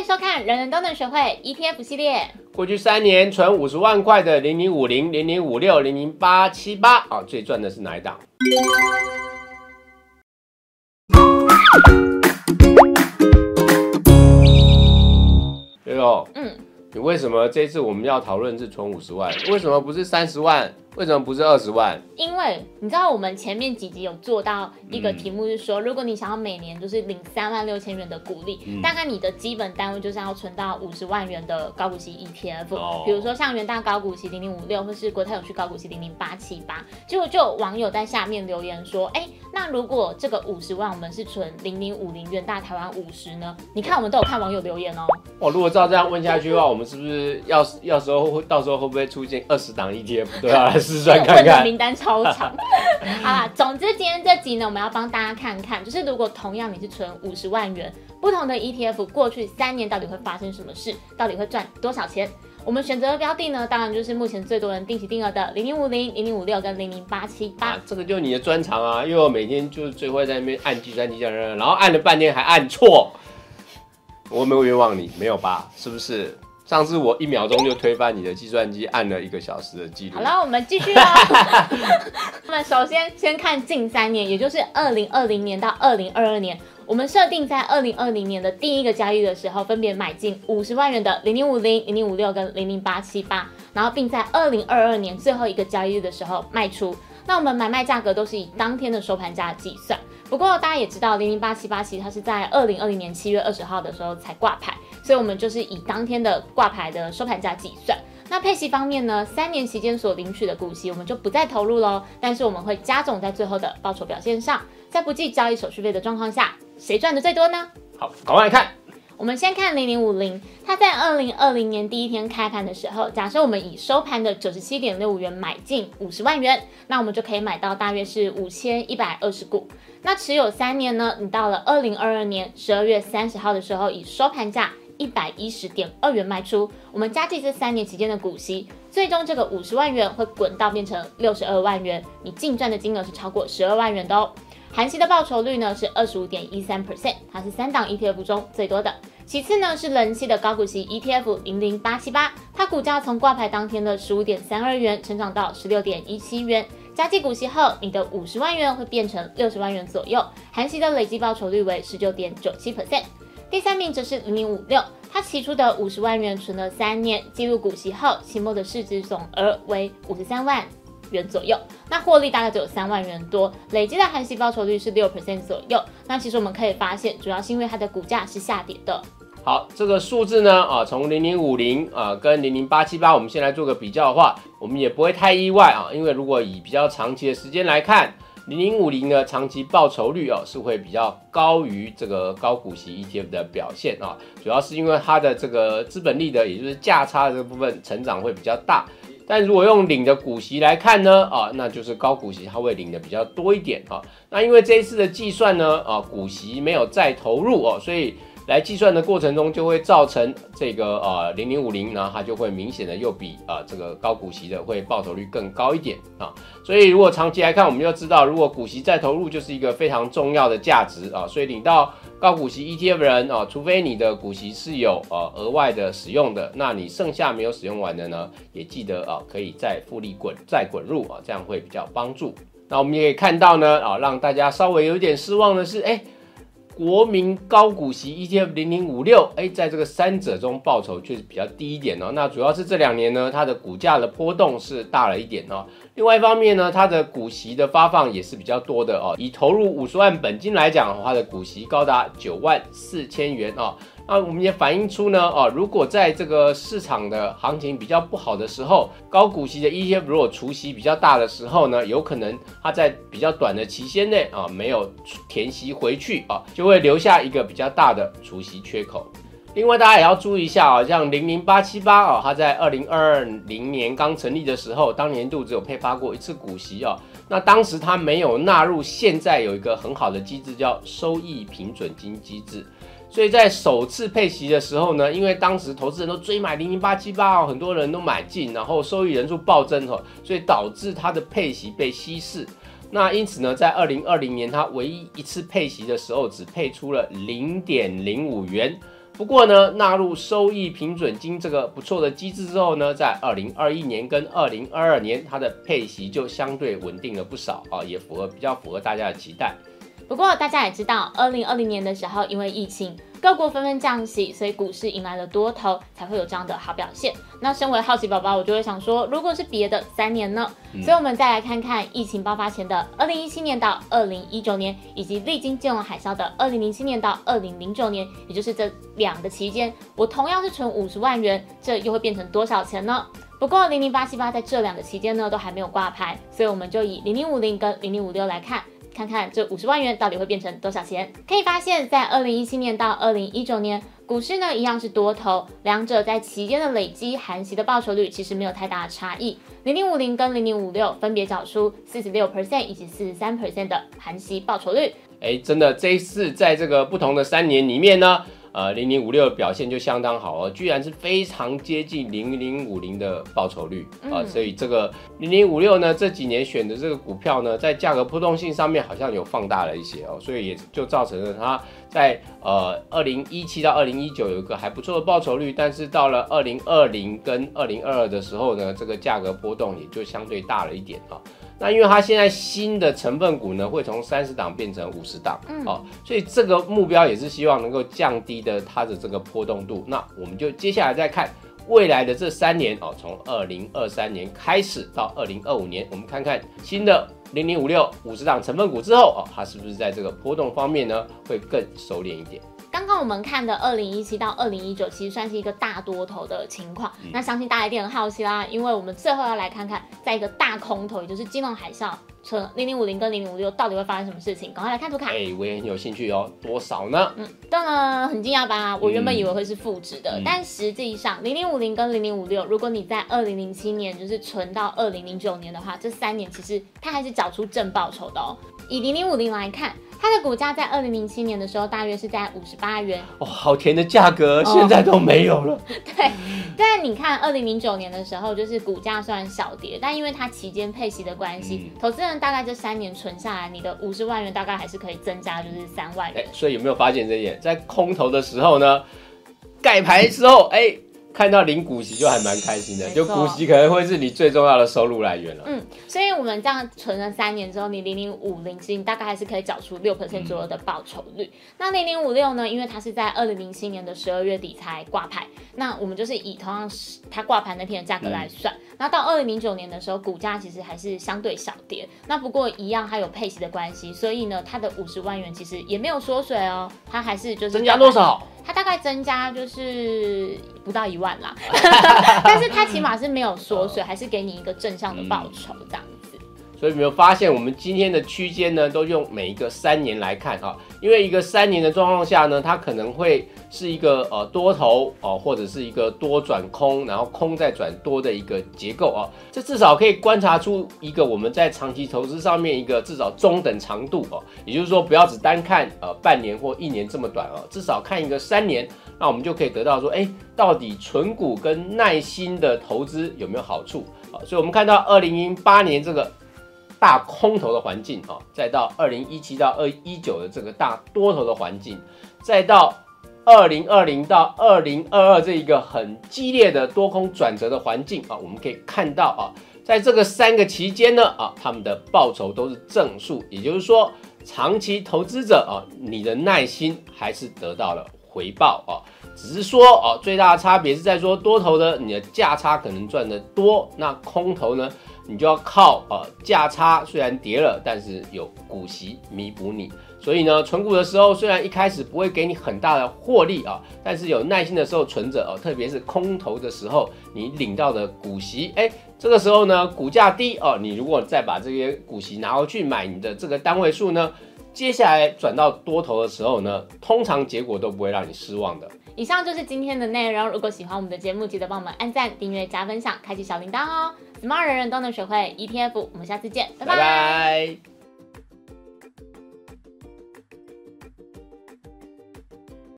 迎收看《人人都能学会 ETF 系列》。过去三年存五十万块的零零五零、零零五六、零零八七八啊，最赚的是哪一档？对哦，嗯，你为什么这次我们要讨论是存五十万？为什么不是三十万？为什么不是二十万？因为你知道我们前面几集有做到一个题目是说，如果你想要每年就是领三万六千元的股利，嗯大概你的基本单位就是要存到五十万元的高股息 ETF，、哦比如说像元大高股息零零五六，或是国泰永续高股息零零八七八。结果就有网友在下面留言说，哎，那如果这个五十万我们是存零零五零元大台湾五十呢？你看我们都有看网友留言哦。哦，如果照这样问下去的话，我们是不是要要时候会到时候会不会出现二十档 ETF？对啊，来试算看看。问的名单超长。好啦，总之今天这集呢，我们要帮大家看看，就是如果同样你是存五十万元，不同的 ETF 过去三年到底会发生什么事，到底会赚多少钱？我们选择的标的呢，当然就是目前最多人定期定额的零零五零、零零五六跟零零八七八啊。，这个就是你的专长啊，因为我每天就是最会在那边按计算机这样，然后按了半天还按错，我有没有冤枉你？没有吧？是不是？上次我一秒钟就推翻你的计算机，按了一个小时的记录好。了，我们继续哦。那么首先先看近三年，也就是二零二零年到二零二二年，我们设定在二零二零年的第一个交易的时候，分别买进五十万元的零零五零、零零五六跟零零八七八，然后并在二零二二年最后一个交易日的时候卖出。那我们买卖价格都是以当天的收盘价计算。不过大家也知道，零零八七八其实它是在二零二零年七月二十号的时候才挂牌，所以我们就是以当天的挂牌的收盘价计算。那配息方面呢，三年期间所领取的股息我们就不再投入喽，但是我们会加总在最后的报酬表现上，在不计交易手续费的状况下，谁赚的最多呢？好，赶快来看。我们先看零零五零，它在二零二零年第一天开盘的时候，假设我们以收盘的九十七点六五元买进五十万元，那我们就可以买到大约是五千一百二十股。那持有三年呢，你到了二零二二年十二月三十号的时候，以收盘价一百一十点二元卖出，我们加计这三年期间的股息，最终这个五十万元会滚到变成六十二万元，你净赚的金额是超过十二万元的哦。韩系的报酬率呢是二十五点一三 percent，它是三档 ETF 中最多的。其次呢是人气的高股息 ETF 零零八七八，它股价从挂牌当天的十五点三二元成长到十六点一七元，加计股息后，你的五十万元会变成六十万元左右，韩系的累计报酬率为十九点九七 percent。第三名则是零零五六，它起初的五十万元存了三年，计入股息后，期末的市值总额为五十三万元左右，那获利大概只有三万元多，累积的含息报酬率是六 percent 左右。那其实我们可以发现，主要是因为它的股价是下跌的。好，这个数字呢，啊，从零零五零啊跟零零八七八，我们先来做个比较的话，我们也不会太意外啊，因为如果以比较长期的时间来看，零零五零呢长期报酬率哦是会比较高于这个高股息 ETF 的表现啊，主要是因为它的这个资本利的，也就是价差的这部分成长会比较大。但如果用领的股息来看呢，啊，那就是高股息它会领的比较多一点啊。那因为这一次的计算呢，啊，股息没有再投入哦，所以来计算的过程中就会造成这个呃零零五零呢，它就会明显的又比啊、这个高股息的会报酬率更高一点啊。所以如果长期来看，我们就知道，如果股息再投入就是一个非常重要的价值啊。所以领到高股息 ETF 人啊，除非你的股息是有呃额外的使用的，那你剩下没有使用完的呢，也记得啊可以再复利滚再滚入啊，这样会比较帮助。那我们也可以看到呢，啊，让大家稍微有一点失望的是，哎，国民高股息 ETF 零零五六，哎，在这个三者中报酬确实比较低一点哦。那主要是这两年呢，它的股价的波动是大了一点哦。另外一方面呢，它的股息的发放也是比较多的哦。以投入五十万本金来讲，它的股息高达九万四千元哦。那我们也反映出呢，哦，如果在这个市场的行情比较不好的时候，高股息的 ETF 如果除息比较大的时候呢，有可能它在比较短的期限内啊没有填息回去啊，就会留下一个比较大的除息缺口。另外，大家也要注意一下啊，像零零八七八啊，它在二零二零年刚成立的时候，当年度只有配发过一次股息啊。那当时它没有纳入现在有一个很好的机制，叫收益平准金机制。所以在首次配息的时候呢，因为当时投资人都追买零零八七八哦，很多人都买进，然后收益人数暴增哦，所以导致它的配息被稀释。那因此呢，在二零二零年它唯一一次配息的时候，只配出了零点零五元。不过呢，纳入收益平准金这个不错的机制之后呢，在二零二一年跟二零二二年，它的配息就相对稳定了不少啊，也符合比较符合大家的期待。不过大家也知道，二零二零年的时候，因为疫情，各国纷纷降息，所以股市迎来了多头，才会有这样的好表现。那身为好奇宝宝，我就会想说，如果是别的三年呢？所以我们再来看看疫情爆发前的二零一七年到二零一九年，以及历经金融海啸的二零零七年到二零零九年，也就是这两个期间，我同样是存五十万元，这又会变成多少钱呢？不过零零八七八在这两个期间呢，都还没有挂牌，所以我们就以零零五零跟零零五六来看。看看这五十万元到底会变成多少钱？可以发现，在二零一七年到二零一九年，股市呢一样是多头，两者在期间的累积含息的报酬率其实没有太大差异。零零五零跟零零五六分别找出四十六 percent 以及四十三 percent 的含息报酬率。哎，真的这一次在这个不同的三年里面呢。呃，零零五六的表现就相当好哦，居然是非常接近零零五零的报酬率啊，所以这个零零五六呢，这几年选的这个股票呢，在价格波动性上面好像有放大了一些哦，所以也就造成了它在呃二零一七到二零一九有一个还不错的报酬率，但是到了二零二零跟二零二二的时候呢，这个价格波动也就相对大了一点啊。那因为它现在新的成分股呢，会从三十档变成五十档，哦，所以这个目标也是希望能够降低的它的这个波动度。那我们就接下来再看未来的这三年哦，从二零二三年开始到二零二五年，我们看看新的零零五六五十档成分股之后哦，它是不是在这个波动方面呢会更收敛一点？刚刚我们看的二零一七到二零一九，其实算是一个大多头的情况。那相信大家一定很好奇啦，因为我们最后要来看看，在一个大空头，也就是金融海啸，存零零五零跟零零五六到底会发生什么事情？赶快来看图卡。哎，我也很有兴趣哦，多少呢？嗯，当然很惊讶吧？我原本以为会是负值的，但实际上零零五零跟零零五六，如果你在二零零七年就是存到二零零九年的话，这三年其实它还是缴出正报酬的哦。以零零五零来看。它的股价在二零零七年的时候，大约是在五十八元。哦，好甜的价格，现在都没有了。对，但你看二零零九年的时候，就是股价虽然小跌，但因为它期间配息的关系，投资人大概这三年存下来，你的五十万元大概还是可以增加，就是三万元。所以有没有发现这一点？在空头的时候呢，盖牌之后，哎。看到零股息就还蛮开心的，就股息可能会是你最重要的收入来源了。嗯，所以我们这样存了三年之后，你零零五零其实大概还是可以找出六 percent 左右的报酬率。那零零五六呢？因为它是在二零零七年的十二月底才挂牌，那我们就是以同样是它挂牌那天的价格来算。那到二零零九年的时候，股价其实还是相对小跌。那不过一样，它有配息的关系，所以呢，它的五十万元其实也没有缩水哦，它还是就是增加多少？它大概增加就是不到一万啦，但是它起码是没有缩水，还是给你一个正向的报酬这样子。所以有没有发现，我们今天的区间呢，都用每一个三年来看啊？因为一个三年的状况下呢，它可能会是一个呃多头哦，或者是一个多转空，然后空再转多的一个结构啊。这至少可以观察出一个我们在长期投资上面一个至少中等长度哦。也就是说，不要只单看呃半年或一年这么短哦，至少看一个三年，那我们就可以得到说，哎，到底纯股跟耐心的投资有没有好处啊？所以我们看到二零零八年这个。大空头的环境啊，再到二零一七到二一九的这个大多头的环境，再到二零二零到二零二二这一个很激烈的多空转折的环境啊，我们可以看到啊，在这个三个期间呢啊，他们的报酬都是正数，也就是说，长期投资者啊，你的耐心还是得到了回报啊，只是说哦，最大的差别是在说多头的你的价差可能赚得多，那空头呢？你就要靠呃价差，虽然跌了，但是有股息弥补你。所以呢，存股的时候虽然一开始不会给你很大的获利啊，但是有耐心的时候存着哦，特别是空头的时候，你领到的股息，哎，这个时候呢，股价低哦，你如果再把这些股息拿回去买你的这个单位数呢，接下来转到多头的时候呢，通常结果都不会让你失望的。以上就是今天的内容。如果喜欢我们的节目，记得帮我们按赞、订阅、加分享、开启小铃铛哦。Smart 人人都能学会 ETF。我们下次见，拜拜。